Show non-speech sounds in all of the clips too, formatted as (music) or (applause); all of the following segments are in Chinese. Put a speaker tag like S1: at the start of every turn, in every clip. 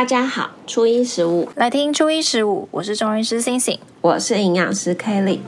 S1: 大家好，初一十五
S2: 来听初一十五，我是中医师星星，
S1: 我是营养师 Kelly。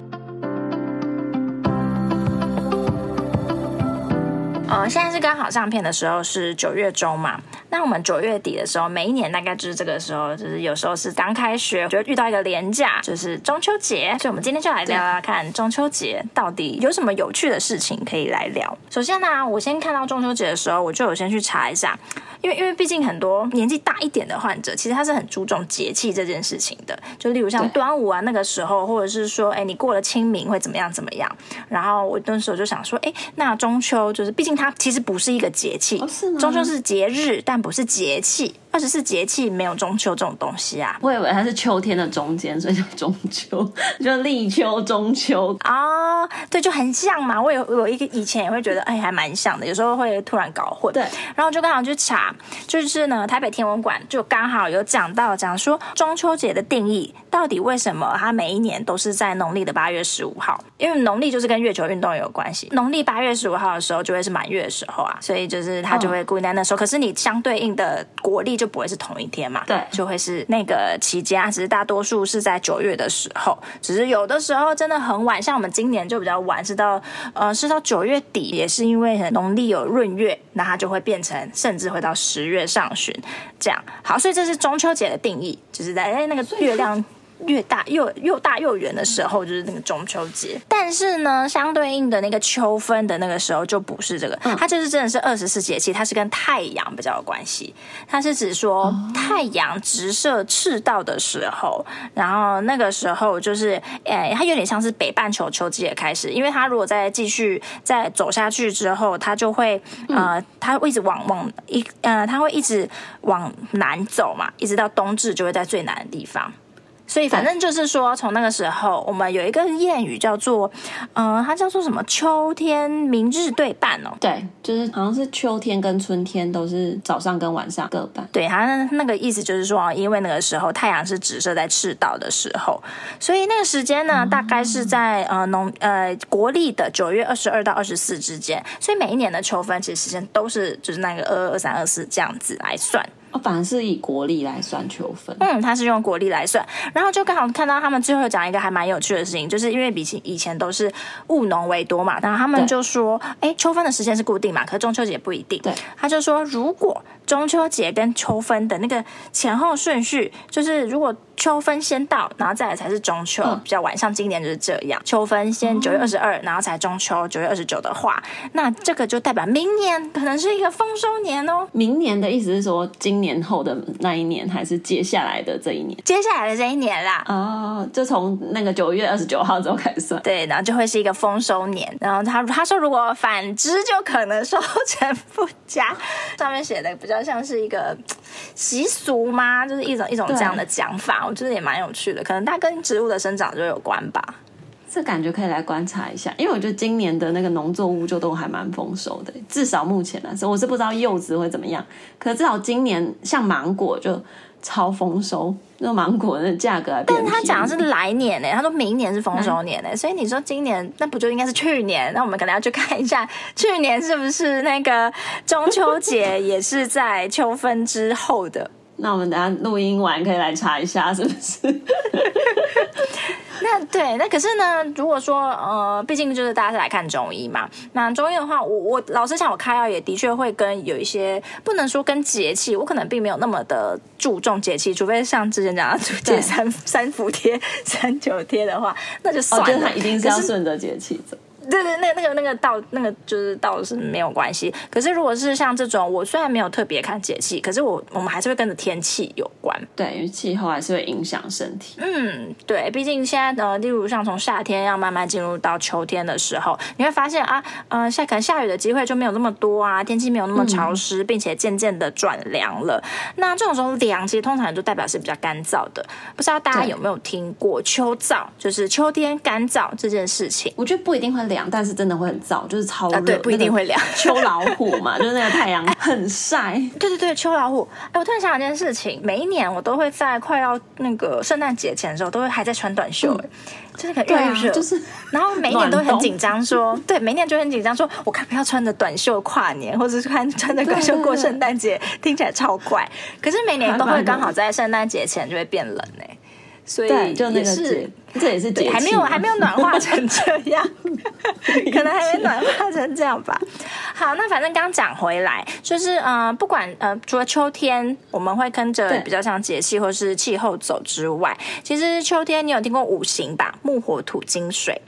S2: 现在是刚好上片的时候是九月中嘛，那我们九月底的时候，每一年大概就是这个时候，就是有时候是刚开学，就遇到一个连假，就是中秋节，所以我们今天就来聊聊看中秋节到底有什么有趣的事情可以来聊。首先呢，我先看到中秋节的时候，我就有先去查一下，因为因为毕竟很多年纪大一点的患者，其实他是很注重节气这件事情的，就例如像端午啊那个时候，或者是说，哎，你过了清明会怎么样怎么样，然后我那时候就想说，哎，那中秋就是毕竟。它其实不是一个节气，哦、中秋是节日，但不是节气。二十四节气没有中秋这种东西啊！
S1: 我以为它是秋天的中间，所以叫中秋，(laughs) 就立秋、中秋
S2: 啊，对，就很像嘛。我有我一个以前也会觉得，哎，还蛮像的。有时候会突然搞混。
S1: 对，
S2: 然后就刚好去查，就是呢，台北天文馆就刚好有讲到，讲说中秋节的定义到底为什么它每一年都是在农历的八月十五号？因为农历就是跟月球运动有关系，农历八月十五号的时候就会是满月的时候啊，所以就是它就会固定在那时候。哦、可是你相对应的国历。就不会是同一天嘛？
S1: 对，
S2: 就会是那个期间啊。只是大多数是在九月的时候，只是有的时候真的很晚，像我们今年就比较晚，是到呃是到九月底，也是因为农历有闰月，那它就会变成甚至会到十月上旬这样。好，所以这是中秋节的定义，就是在哎那个月亮。越大又又大又圆的时候，就是那个中秋节。但是呢，相对应的那个秋分的那个时候就不是这个，它就是真的是二十四节气，它是跟太阳比较有关系。它是指说太阳直射赤道的时候，然后那个时候就是，诶，它有点像是北半球秋季的开始，因为它如果再继续再走下去之后，它就会呃，它会一直往往一呃，它会一直往南走嘛，一直到冬至就会在最南的地方。所以反正就是说，从那个时候，我们有一个谚语叫做，嗯、呃，它叫做什么？秋天明日对半哦。
S1: 对，就是好像是秋天跟春天都是早上跟晚上各半。
S2: 对，它那个意思就是说，因为那个时候太阳是直射在赤道的时候，所以那个时间呢，大概是在呃农呃国历的九月二十二到二十四之间。所以每一年的秋分其实时间都是就是那个二二二三二四这样子来算。
S1: 哦，反而是以国历来算秋分。
S2: 嗯，他是用国历来算，然后就刚好看到他们最后讲一个还蛮有趣的事情，就是因为比起以前都是务农为多嘛，然后他们就说，哎，秋分的时间是固定嘛，可是中秋节不一定。
S1: 对，
S2: 他就说，如果中秋节跟秋分的那个前后顺序，就是如果。秋分先到，然后再来才是中秋，比较晚。像今年就是这样，秋分先九月二十二，然后才中秋九月二十九的话，那这个就代表明年可能是一个丰收年哦。
S1: 明年的意思是说，今年后的那一年，还是接下来的这一年？
S2: 接下来的这一年啦。
S1: 哦，就从那个九月二十九号之后开始算。
S2: 对，然后就会是一个丰收年。然后他他说，如果反之，就可能收成不佳。上面写的比较像是一个 (tsk) 习俗吗？就是一种一种这样的讲法。我觉得也蛮有趣的，可能它跟植物的生长就有关吧。
S1: 这感觉可以来观察一下，因为我觉得今年的那个农作物就都还蛮丰收的，至少目前来说，我是不知道柚子会怎么样。可至少今年像芒果就超丰收，那个芒果的价格。
S2: 但他讲的是来年呢，他说明年是丰收年呢，所以你说今年那不就应该是去年？那我们可能要去看一下，去年是不是那个中秋节也是在秋分之后的。
S1: 那我们等下录音完可以来查一下，是不是？(laughs)
S2: 那对，那可是呢，如果说呃，毕竟就是大家是来看中医嘛。那中医的话，我我老实讲，我开药也的确会跟有一些不能说跟节气，我可能并没有那么的注重节气，除非像之前讲的借三三伏贴、(laughs) 三九贴的话，那就算了。哦，
S1: 它一定是要顺着节气走。
S2: 对对，那那个那个倒那个就是倒是没有关系。可是如果是像这种，我虽然没有特别看节气，可是我我们还是会跟着天气有关。
S1: 对，因为气候还是会影响身体。
S2: 嗯，对，毕竟现在呢，例如像从夏天要慢慢进入到秋天的时候，你会发现啊，嗯、呃，下可能下雨的机会就没有那么多啊，天气没有那么潮湿，嗯、并且渐渐的转凉了。那这种时候凉，其实通常就代表是比较干燥的。不知道大家有没有听过秋燥，就是秋天干燥这件事情？
S1: 我觉得不一定会凉。凉，但是真的会很燥，就是超热，
S2: 啊、对，不一定会凉。(laughs)
S1: 秋老虎嘛，(laughs) 就是那个太阳很晒。(laughs)
S2: 对对对，秋老虎。哎，我突然想到一件事情，每一年我都会在快要那个圣诞节前的时候，都会还在穿短袖，哎、嗯，就是很热热，就是。然后每一年都很紧张，说对，每一年就很紧张，说我看不要穿着短袖跨年，或者是穿穿着短袖过圣诞节，听起来超怪。可是每年都会刚好在圣诞节前就会变冷，哎。所以就那个是，
S1: 这也是
S2: 还没有还没有暖化成这样，(laughs) 可能还没暖化成这样吧。好，那反正刚讲回来，就是呃，不管呃，除了秋天我们会跟着比较像节气或是气候走之外，其实秋天你有听过五行吧？木火土金水。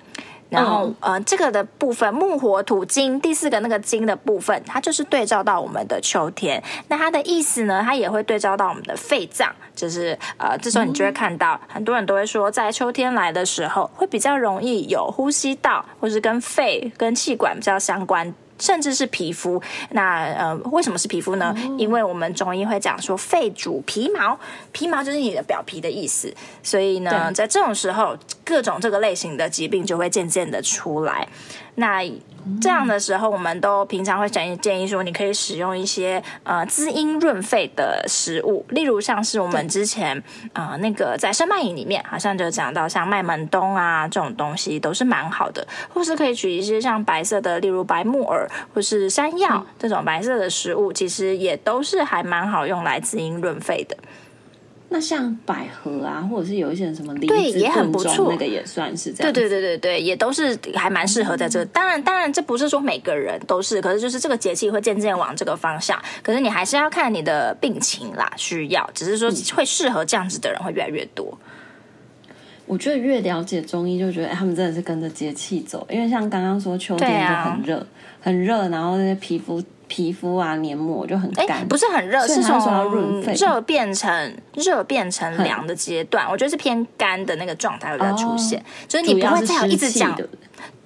S2: 然后，呃，这个的部分木火土金，第四个那个金的部分，它就是对照到我们的秋天。那它的意思呢，它也会对照到我们的肺脏，就是呃，这时候你就会看到、嗯、很多人都会说，在秋天来的时候，会比较容易有呼吸道或是跟肺跟气管比较相关。甚至是皮肤，那呃，为什么是皮肤呢？哦、因为我们中医会讲说，肺主皮毛，皮毛就是你的表皮的意思，所以呢，在这种时候，各种这个类型的疾病就会渐渐的出来。那这样的时候，我们都平常会建议建议说，你可以使用一些呃滋阴润肺的食物，例如像是我们之前啊、呃、那个在生麦饮里面好像就讲到像麦门冬啊这种东西都是蛮好的，或是可以取一些像白色的，例如白木耳或是山药这种白色的食物，其实也都是还蛮好用来滋阴润肺的。
S1: 那像百合啊，或者是有一些什么梨子，对，也很不错，那个也算是这样。
S2: 对对对对对，也都是还蛮适合在这个。当然当然，这不是说每个人都是，可是就是这个节气会渐渐往这个方向。可是你还是要看你的病情啦，需要。只是说会适合这样子的人会越来越多。
S1: 我觉得越了解中医，就觉得他们真的是跟着节气走。因为像刚刚说秋天就很热，啊、很热，然后那些皮肤。皮肤啊，黏膜就很干，
S2: 不是很热，是从热变成热变成凉的阶段。我觉得是偏干的那个状态会在出现，哦、就是你不会再有一直讲，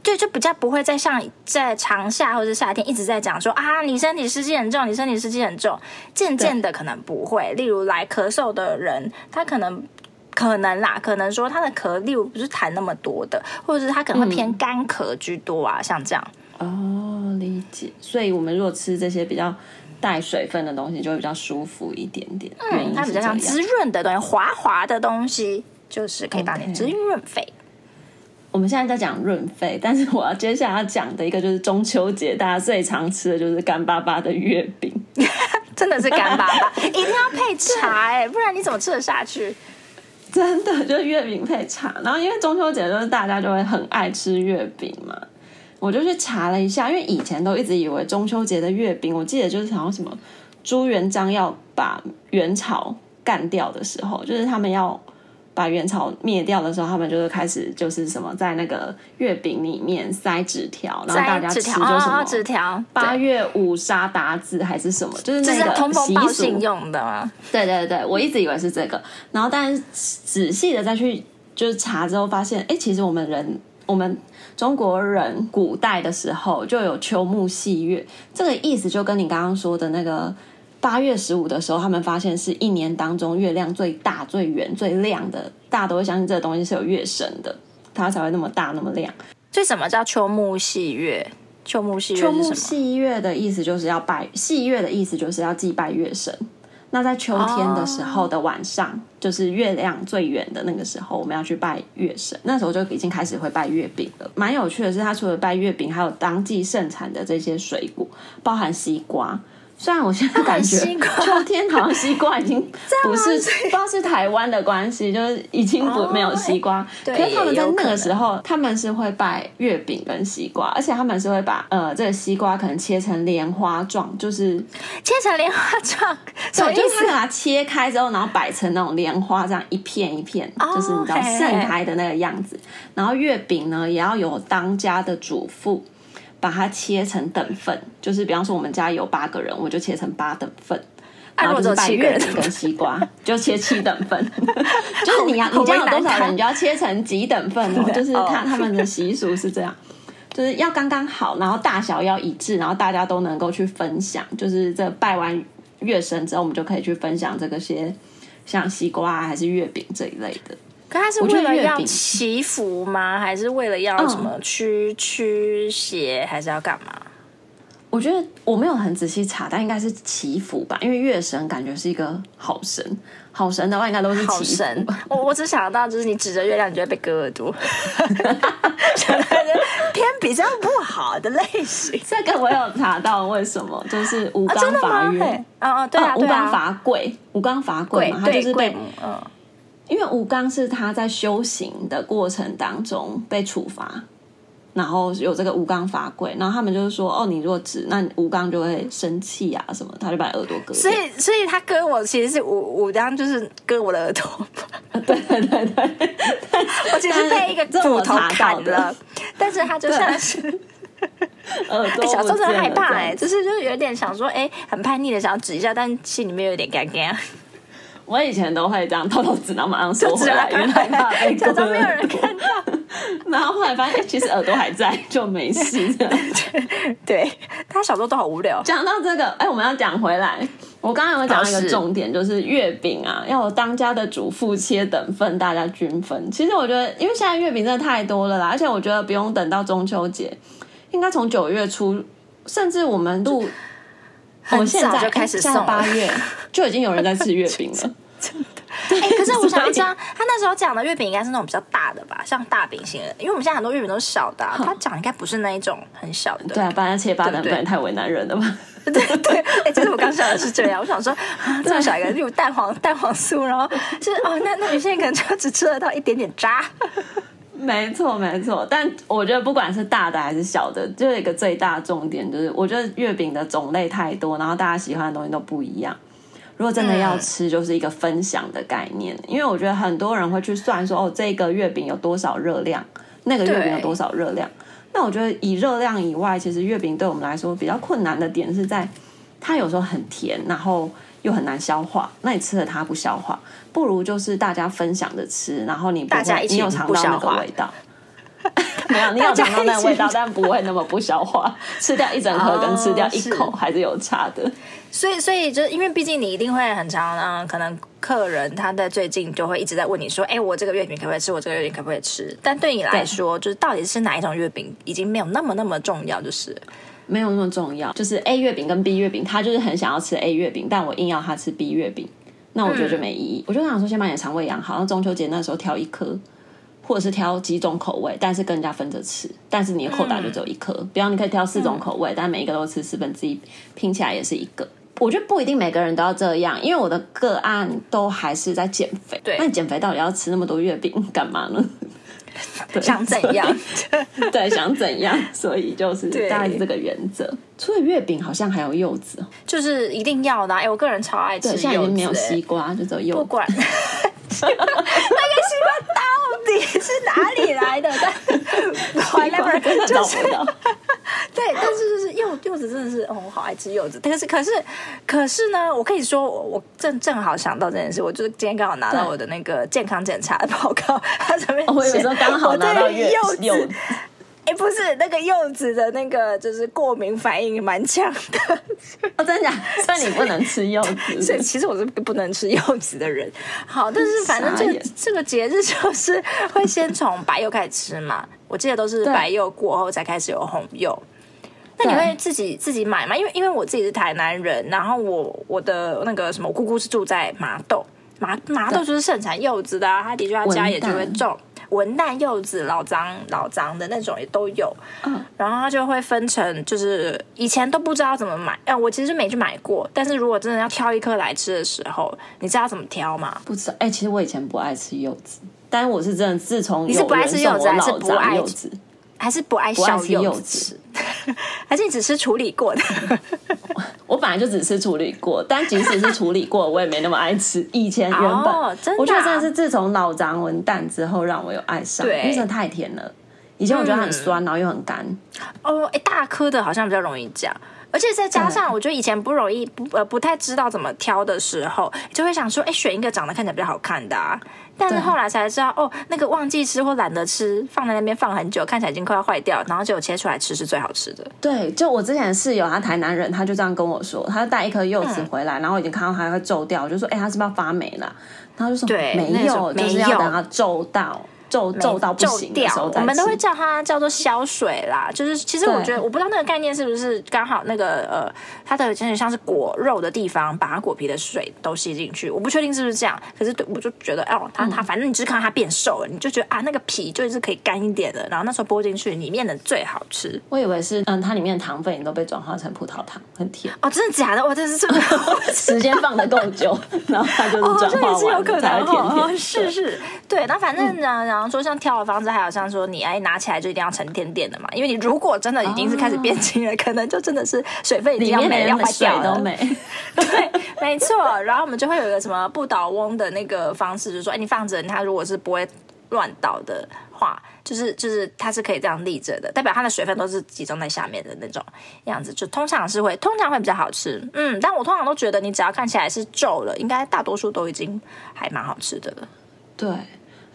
S2: 对，就比较不会再像在长夏或者夏天一直在讲说啊，你身体湿气很重，你身体湿气很重。渐渐的可能不会，例如来咳嗽的人，他可能可能啦，可能说他的咳，例如不是痰那么多的，或者是他可能会偏干咳居多啊，嗯、像这样。
S1: 哦，理解。所以，我们如果吃这些比较带水分的东西，就会比较舒服一点点。
S2: 嗯，它比较像滋润的东西，滑滑的东西，就是可以帮你滋润肺。Okay.
S1: 我们现在在讲润肺，但是我要接下来要讲的一个就是中秋节大家最常吃的就是干巴巴的月饼，(laughs)
S2: 真的是干巴巴，(laughs) 一定要配茶哎，不然你怎么吃得下去？
S1: 真的就是月饼配茶，然后因为中秋节就是大家就会很爱吃月饼嘛。我就去查了一下，因为以前都一直以为中秋节的月饼，我记得就是好像什么朱元璋要把元朝干掉的时候，就是他们要把元朝灭掉的时候，他们就是开始就是什么在那个月饼里面塞纸条，然后大家吃就什么
S2: 纸条，
S1: 八月五杀韃子还是什么，就是那个习俗
S2: 用的嘛？
S1: 对对对，我一直以为是这个，然后但是仔细的再去就是查之后发现，哎，其实我们人我们。中国人古代的时候就有秋木戏月，这个意思就跟你刚刚说的那个八月十五的时候，他们发现是一年当中月亮最大、最圆、最亮的，大家都会相信这个东西是有月神的，它才会那么大、那么亮。
S2: 所以什么叫秋木戏月？秋木戏月，
S1: 秋木戏月的意思就是要拜，戏月的意思就是要祭拜月神。那在秋天的时候的晚上，oh. 就是月亮最圆的那个时候，我们要去拜月神。那时候就已经开始会拜月饼了。蛮有趣的是，它除了拜月饼，还有当季盛产的这些水果，包含西瓜。虽然我现在感觉 (laughs) 秋天好像西瓜已经 (laughs) 不是不知道是台湾的关系，就是已经不没有西瓜。可是他们在那个时候，他们是会拜月饼跟西瓜，而且他们是会把呃这个西瓜可能切成莲花状，就是
S2: 切成莲花状。
S1: 对，就是把它切开之后，然后摆成那种莲花这样一片一片，就是你知道盛开的那个样子。然后月饼呢，也要有当家的主妇。把它切成等份，就是比方说我们家有八个人，我就切成八等份，然后就是拜月饼跟西瓜，就切七等份。(laughs) 就是你要你家有多少人，你就要切成几等份哦。(laughs) 就是他他们的习俗是这样，就是要刚刚好，然后大小要一致，然后大家都能够去分享。就是这拜完月神之后，我们就可以去分享这个些像西瓜啊，还是月饼这一类的。
S2: 可他是为了要祈福吗？(laughs) 还是为了要什么驱驱邪？还是要干嘛？
S1: 我觉得我没有很仔细查，但应该是祈福吧，因为月神感觉是一个好神，好神的话应该都是好
S2: 神。我我只想到就是你指着月亮，你就会被割耳朵，(laughs) 偏比较不好的类型。
S1: 这个我有查到，为什么？就是吴刚伐月，
S2: 嗯嗯，对啊，
S1: 吴刚伐桂，吴刚伐桂嘛，他就是被
S2: 嗯，
S1: 因为吴刚是他在修行的过程当中被处罚。然后有这个吴刚法规，然后他们就是说，哦，你若指，那吴刚就会生气啊什么，他就把耳朵割。
S2: 所以，所以他割我其实是吴吴刚，就是割我的耳朵。
S1: 对对对对，(laughs)
S2: 我其实被一个斧头砍了，但是他就像是 (laughs)
S1: 耳朵。(laughs)
S2: 小时候真的害怕哎、欸，就是就是有点想说，哎，很叛逆的想要指一下，但心里面有点尴尬。
S1: 我以前都会这样偷偷指，然后马上收回来，因为害怕被割。
S2: 假装没有人看到。
S1: 然后后来发现，其实耳朵还在，(laughs) 就没事。(laughs) 对，
S2: 对，他小时候都好无聊。
S1: 讲到这个，哎，我们要讲回来。我刚刚有讲一个重点，就是月饼啊，要有当家的主妇切等份，大家均分。其实我觉得，因为现在月饼真的太多了啦，而且我觉得不用等到中秋节，应该从九月初，甚至我们录。我们现在就开始送，八月 (laughs) 就已经有人在吃月饼了，(laughs)
S2: 真的。(laughs) 哎、欸，可是我想要讲，他那时候讲的月饼应该是那种比较大的吧，像大饼型的，因为我们现在很多月饼都是小的，啊，他讲应该不是那一种很小的。
S1: 对啊，把它切八等份太为难人了吧。
S2: 对对，哎、欸，其实我刚想的是这样，我想说啊，这么小一个，例如蛋黄蛋黄酥，然后就是哦，那那你现在可能就只吃得到一点点渣。
S1: 没错，没错，但我觉得不管是大的还是小的，就有一个最大重点，就是我觉得月饼的种类太多，然后大家喜欢的东西都不一样。如果真的要吃，就是一个分享的概念，嗯、因为我觉得很多人会去算说，哦，这个月饼有多少热量，那个月饼有多少热量。那我觉得以热量以外，其实月饼对我们来说比较困难的点是在，它有时候很甜，然后又很难消化。那你吃了它不消化。不如就是大家分享着吃，然后你不会，你有尝到那个味道，(laughs) 没有，你有尝到那个味道，但不会那么不消化。吃掉一整盒跟吃掉一口还是有差的。
S2: 所以，所以就是因为毕竟你一定会很常，嗯，可能客人他在最近就会一直在问你说，哎，我这个月饼可不可以吃？我这个月饼可不可以吃？但对你来说，就是到底是哪一种月饼，已经没有那么那么重要，就是
S1: 没有那么重要。就是 A 月饼跟 B 月饼，他就是很想要吃 A 月饼，但我硬要他吃 B 月饼。那我觉得就没意义。嗯、我就想说，先把你的肠胃养好，然后中秋节那时候挑一颗，或者是挑几种口味，但是跟人家分着吃。但是你的扣打就只有一颗，嗯、比方你可以挑四种口味，嗯、但每一个都吃四分之一，拼起来也是一个。我觉得不一定每个人都要这样，因为我的个案都还是在减肥。对，那你减肥到底要吃那么多月饼干嘛呢？
S2: 对想怎样？(laughs)
S1: 对，想怎样？所以就是大概是这个原则。除了月饼，好像还有柚子，
S2: 就是一定要的。哎，我个人超爱吃柚子。
S1: 现在已经没有西瓜，就只有柚子。
S2: 不管那个西瓜到底是哪里来的？但 (laughs) whatever 就是 (laughs) 对，但是就是柚柚子真的是哦，我好爱吃柚子。但是可是可是呢，我可以说我我正正好想到这件事，我就是今天刚好拿到我的那个健康检查的报告，(laughs) 它上面
S1: 我有时候刚好拿到柚 (laughs) 子。
S2: 哎，不是那个柚子的那个，就是过敏反应蛮强的。
S1: 哦，真的假的？所以你不能吃柚子。
S2: 所以其实我是不能吃柚子的人。好，但是反正这个这个节日就是会先从白柚开始吃嘛。我记得都是白柚过后才开始有红柚。那你会自己自己买吗？因为因为我自己是台南人，然后我我的那个什么，我姑姑是住在麻豆，麻麻豆就是盛产柚子的啊，他的确他家也就会种。文旦柚子老张老张的那种也都有，嗯，然后它就会分成，就是以前都不知道怎么买，哎，我其实没去买过，但是如果真的要挑一颗来吃的时候，你知道怎么挑吗？
S1: 不知道，哎，其实我以前不爱吃柚子，但是我是真的自从
S2: 你是不爱吃柚子还是不爱
S1: 柚子？
S2: 还是不爱削柚子，(laughs) 还是你只吃处理过的？
S1: 我本来就只吃处理过，但即使是处理过，我也没那么爱吃。以前原本，哦真的啊、我觉得真的是自从老张文蛋之后，让我有爱上，因为真的太甜了。以前我觉得很酸，嗯、然后又很干。
S2: 哦，哎，大颗的好像比较容易讲。而且再加上，我觉得以前不容易不呃不太知道怎么挑的时候，就会想说，哎，选一个长得看起来比较好看的啊。但是后来才知道，哦，那个忘记吃或懒得吃，放在那边放很久，看起来已经快要坏掉，然后结果切出来吃是最好吃的。
S1: 对，就我之前的室友，他台南人，他就这样跟我说，他带一颗柚子回来，嗯、然后已经看到它会皱掉，我就说，哎，它是不是要发霉了？他就说，
S2: 对，
S1: 没有，就是要等它皱到。皱皱到不行的时候，
S2: 我们都会叫它叫做消水啦。就是其实我觉得，我不知道那个概念是不是刚好那个呃，它的有点像是果肉的地方，把它果皮的水都吸进去。我不确定是不是这样，可是对我就觉得哦，它它反正你只看它变瘦了，你就觉得啊，那个皮就是可以干一点的。然后那时候剥进去，里面的最好吃。
S1: 我以为是嗯，它里面的糖分也都被转化成葡萄糖，很甜
S2: 哦。真的假的？哇，这是这个 (laughs)
S1: 时间放的够久，(laughs) 然后它就是转化完才会甜甜。
S2: 是是，对。那反正呢，然后说像挑的方式。还有像说你哎拿起来就一定要沉甸甸的嘛，因为你如果真的已经是开始变轻了，可能就真的是水分已经要没要坏掉了。对，没错。然后我们就会有一个什么不倒翁的那个方式，就是说哎你放着，它如果是不会乱倒的话，就是就是它是可以这样立着的，代表它的水分都是集中在下面的那种样子，就通常是会通常会比较好吃。嗯，但我通常都觉得你只要看起来是皱了，应该大多数都已经还蛮好吃的了。
S1: 对。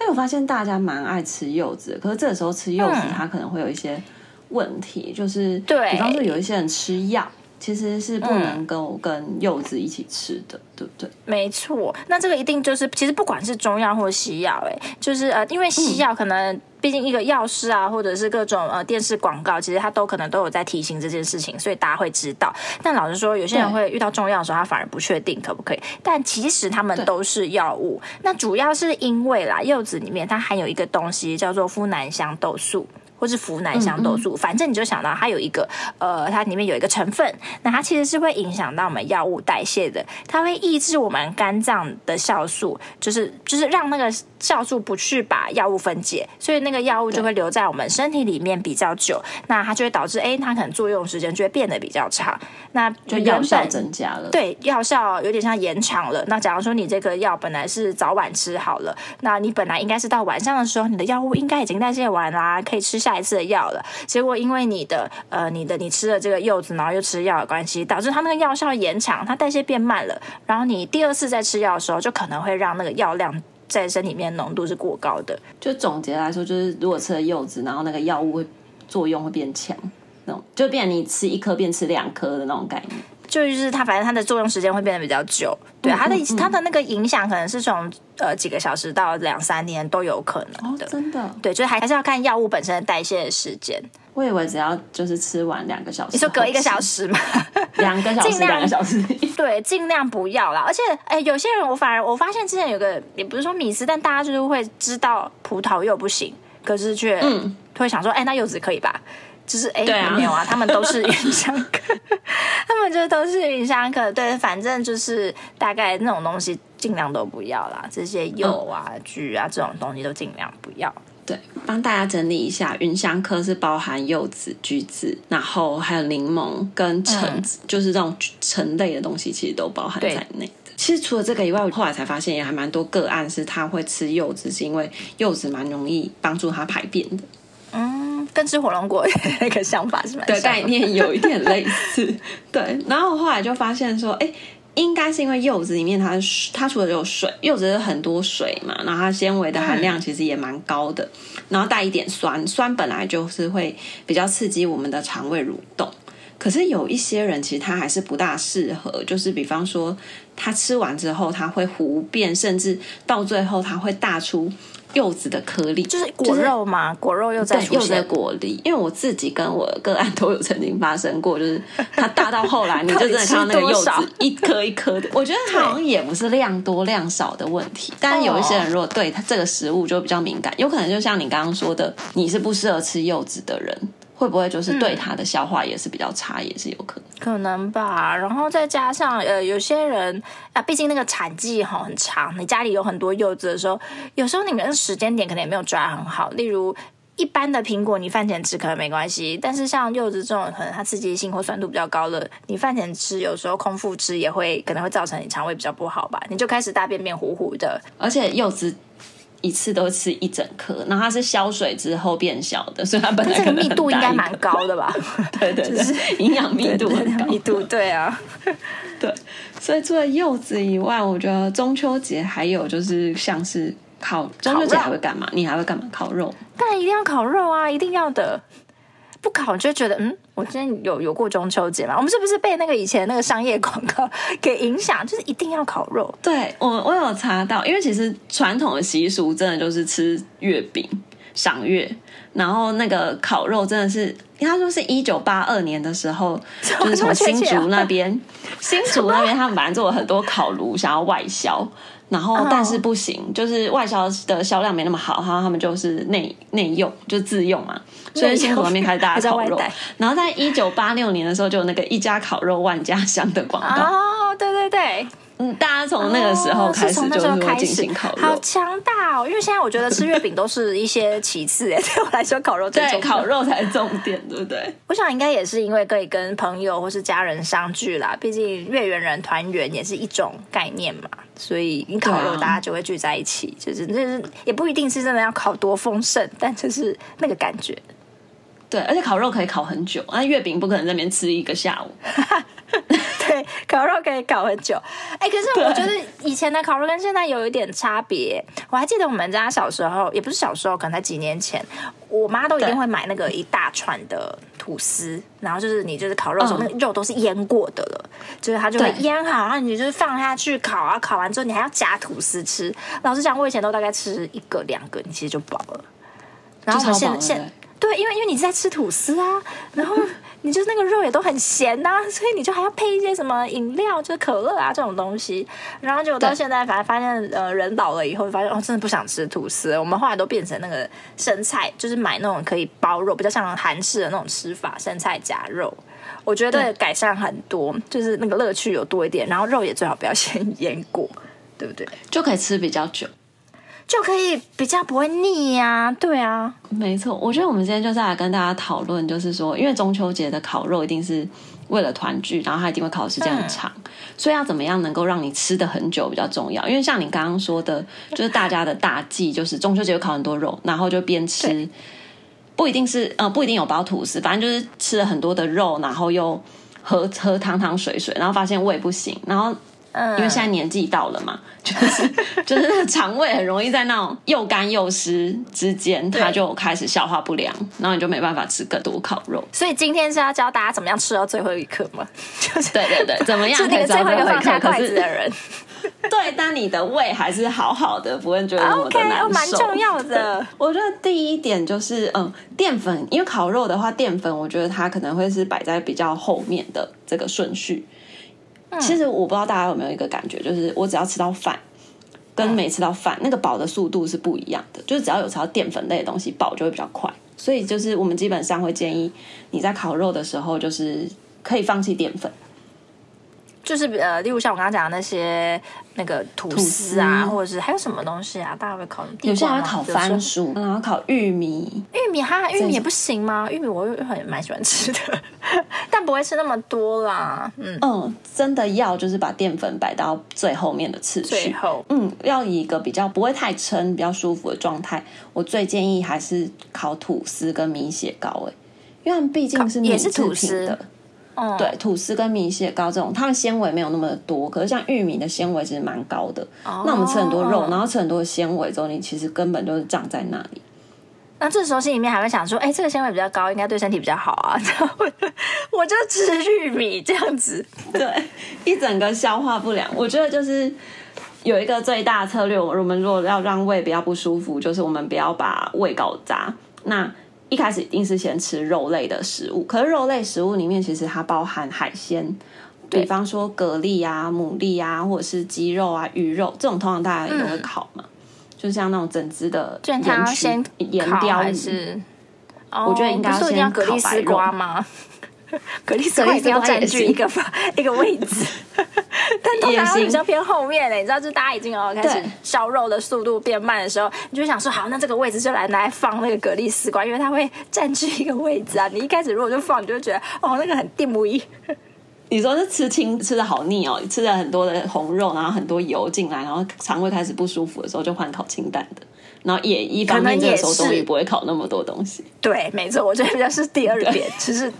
S1: 哎，我发现大家蛮爱吃柚子，可是这个时候吃柚子，它可能会有一些问题，嗯、就是对，比方说有一些人吃药，其实是不能够跟柚子一起吃的，嗯、对不对？
S2: 没错，那这个一定就是，其实不管是中药或西药，哎，就是呃，因为西药可能。嗯毕竟一个药师啊，或者是各种呃电视广告，其实他都可能都有在提醒这件事情，所以大家会知道。但老实说，有些人会遇到重要的时候，他反而不确定可不可以。但其实他们都是药物。那主要是因为啦，柚子里面它含有一个东西叫做呋喃香豆素。或是呋喃香豆素，反正你就想到它有一个，呃，它里面有一个成分，那它其实是会影响到我们药物代谢的，它会抑制我们肝脏的酵素，就是就是让那个酵素不去把药物分解，所以那个药物就会留在我们身体里面比较久，那它就会导致，哎，它可能作用时间就会变得比较长，那
S1: 就药效增加了，
S2: 对，药效有点像延长了。那假如说你这个药本来是早晚吃好了，那你本来应该是到晚上的时候，你的药物应该已经代谢完啦，可以吃下。一次的药了，结果因为你的呃，你的你吃了这个柚子，然后又吃药的关系，导致它那个药效延长，它代谢变慢了。然后你第二次再吃药的时候，就可能会让那个药量在身体里面浓度是过高的。
S1: 就总结来说，就是如果吃了柚子，然后那个药物会作用会变强，那种就变你吃一颗变吃两颗的那种概念。
S2: 就是它，反正它的作用时间会变得比较久，对它的它的那个影响可能是从呃几个小时到两三年都有可能的，
S1: 哦、真的，
S2: 对，就是还是要看药物本身的代谢的时间。
S1: 我以为只要就是吃完两个小时，
S2: 你说隔一个小时吗？(laughs)
S1: 两个小时，两个小时，(laughs)
S2: 对，尽量不要啦。而且，哎，有些人我反而我发现之前有个也不是说迷思，但大家就是会知道葡萄柚不行，可是却嗯会想说，哎，那柚子可以吧？就是哎，没有啊，他们都是云香科，(laughs) 他们就都是云香科。对，反正就是大概那种东西尽量都不要啦，这些柚啊、橘啊这种东西都尽量不要。
S1: 对，帮大家整理一下，芸香科是包含柚子、橘子，然后还有柠檬跟橙子，嗯、就是这种橙类的东西，其实都包含在内的。其实除了这个以外，我后来才发现也还蛮多个案是他会吃柚子，是因为柚子蛮容易帮助他排便的。
S2: 嗯，跟吃火龙果 (laughs) 那个想法是蛮
S1: 的概念有一点类似。(laughs) 对，然后后来就发现说，哎，应该是因为柚子里面它它除了有水，柚子有很多水嘛，然后它纤维的含量其实也蛮高的，嗯、然后带一点酸，酸本来就是会比较刺激我们的肠胃蠕动。可是有一些人其实他还是不大适合，就是比方说他吃完之后他会糊便，甚至到最后他会大出。柚子的颗粒
S2: 就是果肉嘛，就是、果肉又在
S1: 柚子的果粒。因为我自己跟我个案都有曾经发生过，就是它大到后来，(laughs) 你就真的看到那个柚子一颗一颗的。我觉得它好像也不是量多量少的问题，但是有一些人如果对它这个食物就比较敏感，有可能就像你刚刚说的，你是不适合吃柚子的人。会不会就是对它的消化也是比较差，嗯、也是有可能？
S2: 可能吧。然后再加上呃，有些人啊，毕竟那个产季哈很长，你家里有很多柚子的时候，有时候你们的时间点可能也没有抓很好。例如一般的苹果，你饭前吃可能没关系，但是像柚子这种，可能它刺激性或酸度比较高的，你饭前吃，有时候空腹吃也会可能会造成你肠胃比较不好吧？你就开始大便便糊糊的，
S1: 而且柚子。一次都吃一整颗，然后它是消水之后变小的，所以它本来
S2: 这个密度应该蛮高的吧？
S1: 对对对，就是营养密度很高。
S2: 密度对啊，
S1: 对。所以除了柚子以外，我觉得中秋节还有就是像是烤中秋节还会干嘛？你还会干嘛？烤肉？
S2: 当然一定要烤肉啊，一定要的。不烤就觉得嗯，我之前有有过中秋节嘛？我们是不是被那个以前那个商业广告 (laughs) 给影响？就是一定要烤肉。
S1: 对，我我有查到，因为其实传统的习俗真的就是吃月饼、赏月，然后那个烤肉真的是，他说是一九八二年的时候，(laughs) 就是从新竹那边，新竹那边他们本来做了很多烤炉，想要外销。然后，但是不行，oh. 就是外销的销量没那么好，然后，他们就是内内用，就自用嘛。所以新竹那边开始大家烤肉，然后在一九八六年的时候，就有那个一家烤肉万家香的广告。
S2: 哦，oh, 对对对。
S1: 嗯，大家从那个时候开始就是会进行烤肉，
S2: 好强大哦！因为现在我觉得吃月饼都是一些其次，哎，(laughs) 对我来说烤肉最重要，
S1: 烤肉才是重点，对不对？
S2: 我想应该也是因为可以跟朋友或是家人相聚啦，毕竟月圆人团圆也是一种概念嘛，所以你烤肉大家就会聚在一起，就是就是也不一定是真的要烤多丰盛，但就是那个感觉。
S1: 对，而且烤肉可以烤很久，那月饼不可能在那边吃一个下午。(laughs)
S2: 对，烤肉可以烤很久。哎，可是我觉得以前的烤肉跟现在有一点差别。我还记得我们家小时候，也不是小时候，可能才几年前，我妈都一定会买那个一大串的吐司，然后就是你就是烤肉的时候，那个肉都是腌过的了，就是它就会腌好，然后你就是放下去烤啊，烤完之后你还要夹吐司吃。老实讲，我以前都大概吃一个两个，你其实就饱了。然后现现。对，因为因为你在吃吐司啊，(laughs) 然后你就是那个肉也都很咸呐、啊，(laughs) 所以你就还要配一些什么饮料，就是可乐啊这种东西。然后结果到现在，反正发现呃人老了以后，发现哦真的不想吃吐司。我们后来都变成那个生菜，就是买那种可以包肉，比较像韩式的那种吃法，生菜夹肉。我觉得改善很多，就是那个乐趣有多一点。然后肉也最好不要先 (laughs) 腌过，对不对？
S1: 就可以吃比较久。
S2: 就可以比较不会腻呀、啊，对啊，
S1: 没错。我觉得我们今天就是来跟大家讨论，就是说，因为中秋节的烤肉一定是为了团聚，然后它一定会烤的时间很长，嗯、所以要怎么样能够让你吃的很久比较重要。因为像你刚刚说的，就是大家的大忌就是中秋节有烤很多肉，然后就边吃，不一定是呃不一定有包吐司，反正就是吃了很多的肉，然后又喝喝汤汤水水，然后发现胃不行，然后。嗯，因为现在年纪到了嘛，(laughs) 就是 (laughs) 就是那个肠胃很容易在那种又干又湿之间，它就开始消化不良，然后你就没办法吃更多烤肉。
S2: 所以今天是要教大家怎么样吃到最后一刻吗？就是
S1: 对对对，(laughs) 怎么样可以
S2: 最后一个放下筷子的人？
S1: 对，但你的胃还是好好的，不会觉得那么的难受。
S2: 蛮、okay, 重要的。
S1: 我觉得第一点就是，嗯，淀粉，因为烤肉的话，淀粉我觉得它可能会是摆在比较后面的这个顺序。其实我不知道大家有没有一个感觉，就是我只要吃到饭，跟没吃到饭，那个饱的速度是不一样的。就是只要有吃到淀粉类的东西，饱就会比较快。所以就是我们基本上会建议你在烤肉的时候，就是可以放弃淀粉。
S2: 就是呃，例如像我刚刚讲的那些那个吐司啊，司或者是还有什么东西啊，大家会烤。
S1: 有些人会烤番薯，然后烤玉米。
S2: 玉米哈，玉米也不行吗？玉米我又很蛮喜欢吃的，(laughs) 但不会吃那么多啦。嗯
S1: 嗯，真的要就是把淀粉摆到最后面的次序。
S2: 最后，
S1: 嗯，要以一个比较不会太撑、比较舒服的状态。我最建议还是烤吐司跟米血糕，哎，因为毕竟是
S2: 也是吐司的。
S1: 嗯、对，吐司跟米血糕这种，它的纤维没有那么多，可是像玉米的纤维其实蛮高的。哦、那我们吃很多肉，然后吃很多的纤维之后，你其实根本就是长在那里。
S2: 那这时候心里面还会想说，哎，这个纤维比较高，应该对身体比较好啊。(laughs) 我就吃玉米这样子，
S1: 对，一整个消化不良。我觉得就是有一个最大的策略，我们如果要让胃比较不舒服，就是我们不要把胃搞砸。那一开始一定是先吃肉类的食物，可是肉类食物里面其实它包含海鲜，比方说蛤蜊啊、牡蛎啊，或者是鸡肉啊、鱼肉这种，通常大家也都会烤嘛，嗯、就像那种整只的盐焗、盐鯛是，我觉得应该要先烤白肉。吗？
S2: 蛤蜊丝瓜一定要占据一个一个位置，(laughs) 但通常会比较偏后面嘞。你知道，就是大家已经哦开始烧肉的速度变慢的时候，你就想说好，那这个位置就来拿来放那个格力丝瓜，因为它会占据一个位置啊。(laughs) 你一开始如果就放，你就会觉得哦那个很定位。(laughs)
S1: 你说是吃青吃的好腻哦，吃了很多的红肉，然后很多油进来，然后肠胃开始不舒服的时候，就换烤清淡的。然后也一方面，这个时候终于不会烤那么多东西。
S2: 对，没错，我觉得比较是第二点，其实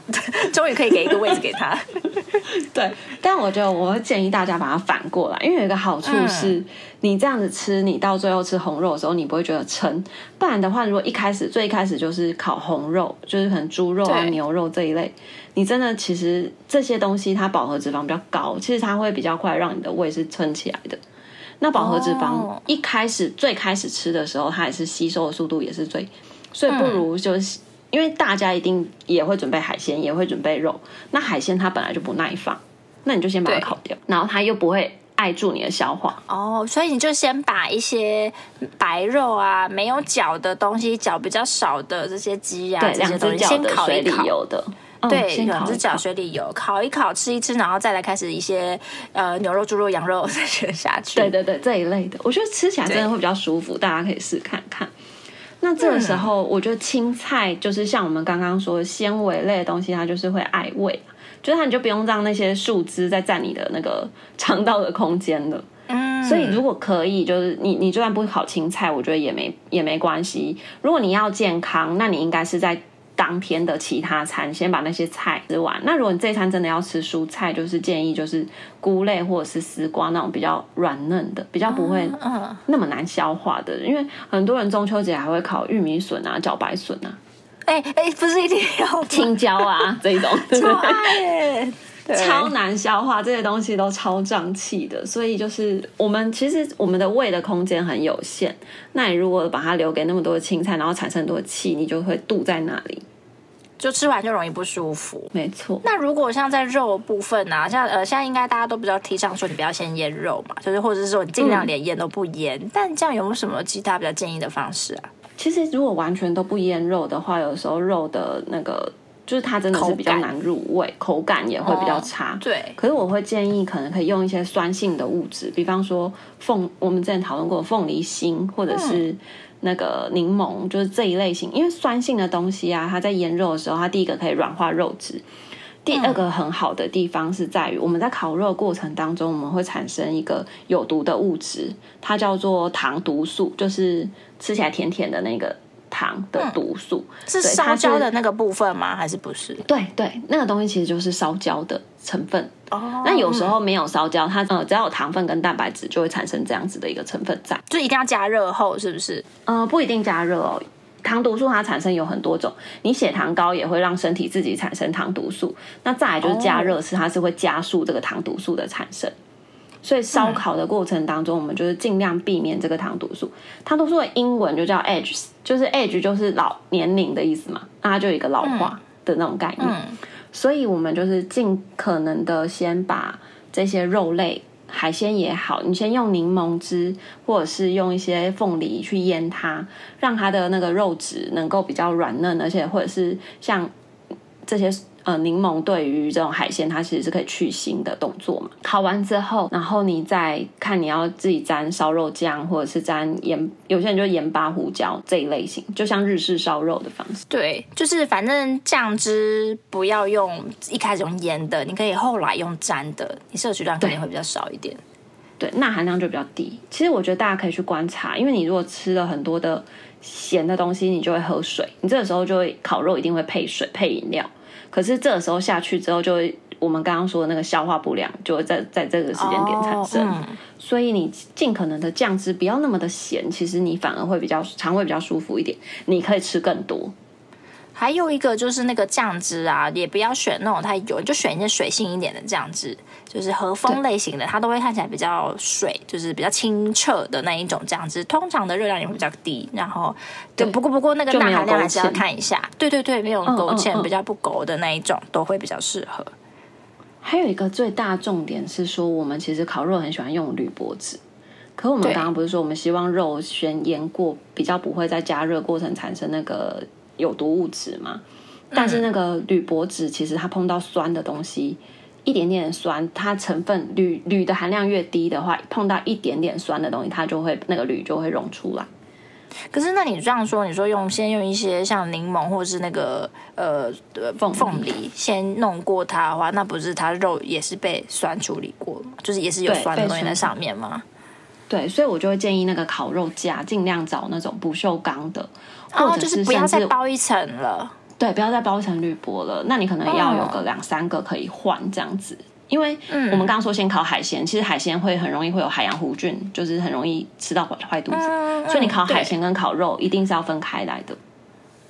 S2: 终于可以给一个位置给他。(laughs)
S1: 对，但我觉得我会建议大家把它反过来，因为有一个好处是，嗯、你这样子吃，你到最后吃红肉的时候，你不会觉得撑。不然的话，如果一开始最一开始就是烤红肉，就是可能猪肉啊、牛肉这一类，你真的其实这些东西它饱和脂肪比较高，其实它会比较快让你的胃是撑起来的。那饱和脂肪一开始、oh. 最开始吃的时候，它也是吸收的速度也是最，所以不如就是、嗯、因为大家一定也会准备海鲜，也会准备肉。那海鲜它本来就不耐放，那你就先把它烤掉，然后它又不会碍住你的消化。
S2: 哦，oh, 所以你就先把一些白肉啊、没有脚的东西、脚比较少的这些鸡啊，
S1: 对，
S2: 这些
S1: 东西先烤一烤的。
S2: 对，两只脚水里游，烤一烤，吃一吃，然后再来开始一些呃牛肉、猪肉、羊肉 (laughs) 再学下去。
S1: 对对对，这一类的，我觉得吃起来真的会比较舒服，大家可以试看看。那这个时候，我觉得青菜就是像我们刚刚说的纤维类的东西，它就是会爱胃，就是它你就不用让那些树枝在占你的那个 (laughs) 肠道的空间了。嗯，所以如果可以，就是你你就算不会烤青菜，我觉得也没也没关系。如果你要健康，那你应该是在。当天的其他餐，先把那些菜吃完。那如果你这餐真的要吃蔬菜，就是建议就是菇类或者是丝瓜那种比较软嫩的，比较不会那么难消化的。因为很多人中秋节还会烤玉米笋啊、茭白笋啊。
S2: 哎哎、欸欸，不是一定要
S1: 青椒啊这种，
S2: 超爱
S1: 对超难消化，这些东西都超胀气的，所以就是我们其实我们的胃的空间很有限。那你如果把它留给那么多的青菜，然后产生很多的气，你就会堵在那里，
S2: 就吃完就容易不舒服。
S1: 没错。
S2: 那如果像在肉部分啊，像呃现在应该大家都比较提倡说你不要先腌肉嘛，就是或者是说你尽量连腌都不腌。嗯、但这样有没有什么其他比较建议的方式啊？
S1: 其实如果完全都不腌肉的话，有时候肉的那个。就是它真的是比较难入味，口感，口感也会比较差。
S2: 哦、对，
S1: 可是我会建议可能可以用一些酸性的物质，比方说凤，我们之前讨论过凤梨心或者是那个柠檬，就是这一类型。因为酸性的东西啊，它在腌肉的时候，它第一个可以软化肉质，第二个很好的地方是在于我们在烤肉的过程当中，我们会产生一个有毒的物质，它叫做糖毒素，就是吃起来甜甜的那个。糖的毒素、嗯、
S2: 是烧焦的那个部分吗？还是不是？
S1: 对对，那个东西其实就是烧焦的成分。哦，那有时候没有烧焦，它呃只要有糖分跟蛋白质，就会产生这样子的一个成分在。
S2: 就一定要加热后，是不是？
S1: 呃，不一定加热哦。糖毒素它产生有很多种，你血糖高也会让身体自己产生糖毒素。那再来就是加热时，它是会加速这个糖毒素的产生。所以烧烤的过程当中，嗯、我们就是尽量避免这个糖毒素。糖毒素的英文就叫 age，就是 age 就是老年龄的意思嘛，那它就有一个老化的那种概念。嗯嗯、所以我们就是尽可能的先把这些肉类、海鲜也好，你先用柠檬汁或者是用一些凤梨去腌它，让它的那个肉质能够比较软嫩，而且或者是像这些。呃，柠檬对于这种海鲜，它其实是可以去腥的动作嘛。烤完之后，然后你再看你要自己沾烧肉酱，或者是沾盐，有些人就盐巴、胡椒这一类型，就像日式烧肉的方式。
S2: 对，就是反正酱汁不要用一开始用腌的，你可以后来用沾的，你摄取量肯定会比较少一点。
S1: 对，钠含量就比较低。其实我觉得大家可以去观察，因为你如果吃了很多的咸的东西，你就会喝水，你这个时候就会烤肉一定会配水配饮料。可是这个时候下去之后，就会我们刚刚说的那个消化不良，就会在在这个时间点产生。Oh, 嗯、所以你尽可能的酱汁不要那么的咸，其实你反而会比较肠胃比较舒服一点，你可以吃更多。
S2: 还有一个就是那个酱汁啊，也不要选那种太油，就选一些水性一点的酱汁，就是和风类型的，它都会看起来比较水，就是比较清澈的那一种酱汁。通常的热量也会比较低，然后对，不过不过那个钠含量还是要看一下。对对对，没有勾芡，嗯嗯嗯、比较不勾的那一种都会比较适合。
S1: 还有一个最大重点是说，我们其实烤肉很喜欢用铝箔纸，可我们刚刚不是说我们希望肉先腌过，比较不会在加热过程产生那个。有毒物质嘛？但是那个铝箔纸其实它碰到酸的东西，一点点酸，它成分铝铝的含量越低的话，碰到一点点酸的东西，它就会那个铝就会溶出来。
S2: 可是那你这样说，你说用先用一些像柠檬或者是那个呃凤凤梨先弄过它的话，那不是它肉也是被酸处理过吗？就是也是有酸的东西在上面吗？
S1: 对，所以我就会建议那个烤肉架尽量找那种不锈钢的，
S2: 或者是、哦、就是不要再包一层了。
S1: 对，不要再包一层铝箔了。那你可能要有个两三个可以换这样子。因为我们刚刚说先烤海鲜，其实海鲜会很容易会有海洋弧菌，就是很容易吃到坏肚子。所以你烤海鲜跟烤肉一定是要分开来的。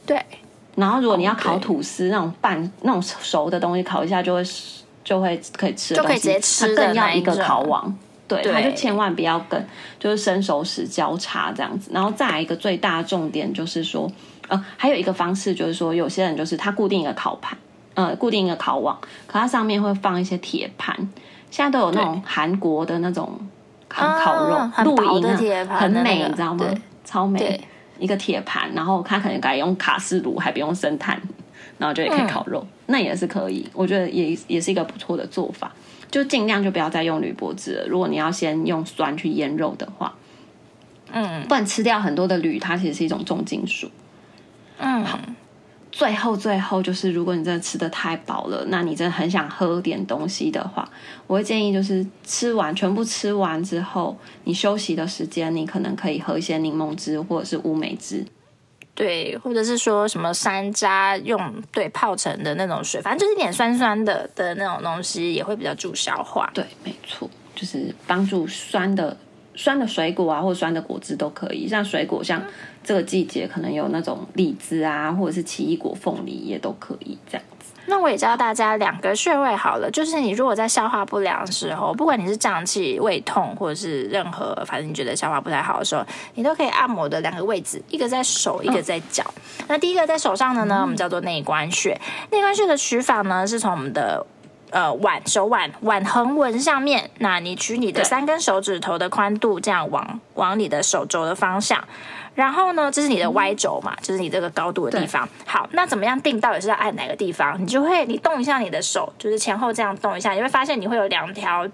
S2: 对。
S1: 然后如果你要烤吐司那种半那种熟的东西，烤一下就会就会可以吃的东西，
S2: 就可以直接吃。
S1: 更要一个烤网，对，他就千万不要跟就是生熟食交叉这样子。然后再来一个最大的重点就是说，呃，还有一个方式就是说，有些人就是他固定一个烤盘。呃，固定一个烤网，可它上面会放一些铁盘。现在都有那种韩国的那种烤烤肉，露营的铁盘，很美，你知道吗？超美，一个铁盘，然后他可能改用卡式炉，还不用生炭，然后就也可以烤肉，嗯、那也是可以。我觉得也也是一个不错的做法，就尽量就不要再用铝箔纸了。如果你要先用酸去腌肉的话，嗯，不然吃掉很多的铝，它其实是一种重金属。嗯。好最后，最后就是，如果你真的吃的太饱了，那你真的很想喝点东西的话，我会建议就是吃完全部吃完之后，你休息的时间，你可能可以喝一些柠檬汁或者是乌梅汁，
S2: 对，或者是说什么山楂用对泡成的那种水，反正就是一点酸酸的的那种东西，也会比较助消化。
S1: 对，没错，就是帮助酸的。酸的水果啊，或酸的果汁都可以。像水果，像这个季节可能有那种荔枝啊，或者是奇异果、凤梨也都可以这样。
S2: 那我也教大家两个穴位好了，就是你如果在消化不良的时候，不管你是胀气、胃痛，或者是任何反正你觉得消化不太好的时候，你都可以按摩的两个位置，一个在手，一个在脚。嗯、那第一个在手上的呢，我们叫做内关穴。内关穴的取法呢，是从我们的。呃，腕手腕腕横纹上面，那你取你的三根手指头的宽度，这样往往你的手肘的方向，然后呢，这是你的 Y 轴嘛，就是你这个高度的地方。好，那怎么样定？到底是要按哪个地方？你就会你动一下你的手，就是前后这样动一下，你会发现你会有两条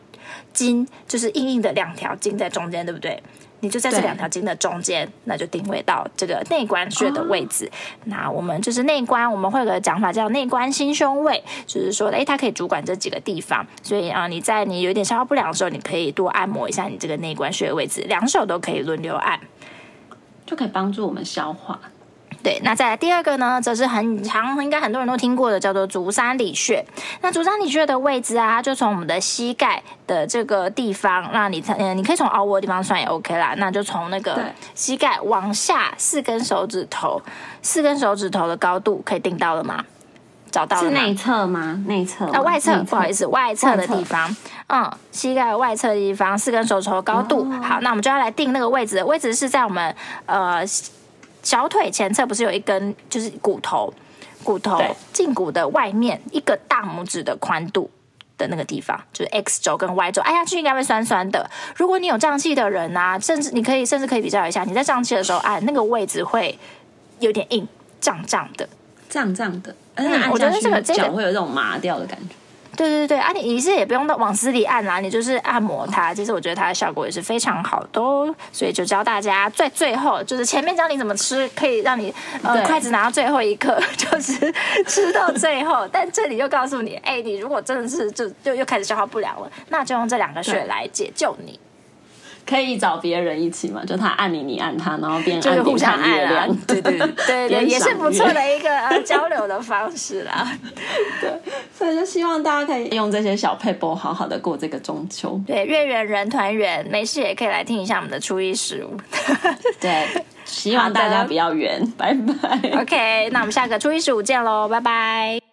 S2: 筋，就是硬硬的两条筋在中间，对不对？你就在这两条筋的中间，那就定位到这个内关穴的位置。哦、那我们就是内关，我们会有个讲法叫内关心胸位，就是说，哎，它可以主管这几个地方。所以啊，你在你有点消化不良的时候，你可以多按摩一下你这个内关穴的位置，两手都可以轮流按，
S1: 就可以帮助我们消化。
S2: 对，那再来第二个呢，则是很常，应该很多人都听过的，叫做足三里穴。那足三里穴的位置啊，就从我们的膝盖的这个地方，那你嗯，你可以从凹窝的地方算也 OK 啦。那就从那个膝盖往下四根手指头，四根手指头的高度可以定到了吗？找到了？
S1: 是内侧吗？内侧
S2: 啊，外侧，不好意思，外侧的地方，嗯，膝盖外侧的地方，四根手指头的高度。哦、好，那我们就要来定那个位置，位置是在我们呃。小腿前侧不是有一根，就是骨头，骨头胫骨的外面一个大拇指的宽度的那个地方，就是 X 轴跟 Y 轴，按下去应该会酸酸的。如果你有胀气的人啊，甚至你可以甚至可以比较一下，你在胀气的时候按那个位置会有点硬，胀胀的，
S1: 胀胀的。嗯，我觉得这个脚会有这种麻掉的感觉。
S2: 对对对啊，你你是也不用到往死里按啦，你就是按摩它。其实我觉得它的效果也是非常好的哦，所以就教大家在最后，就是前面教你怎么吃，可以让你呃筷子拿到最后一刻，就是吃到最后。但这里又告诉你，哎，你如果真的是就就又开始消化不良了，那就用这两个穴来解救你。
S1: 可以找别人一起嘛？就他按你，你按他，然后边按边
S2: 互相
S1: 看月亮。
S2: 对对对对，(laughs) 也是不错的一个呃交流的方式啦。(laughs)
S1: 对，所以就希望大家可以用这些小撇步，好好的过这个中秋。
S2: 对，月圆人团圆，没事也可以来听一下我们的初一十五。(laughs)
S1: 对，希望大家不要圆，拜拜。
S2: OK，那我们下个初一十五见喽，拜拜。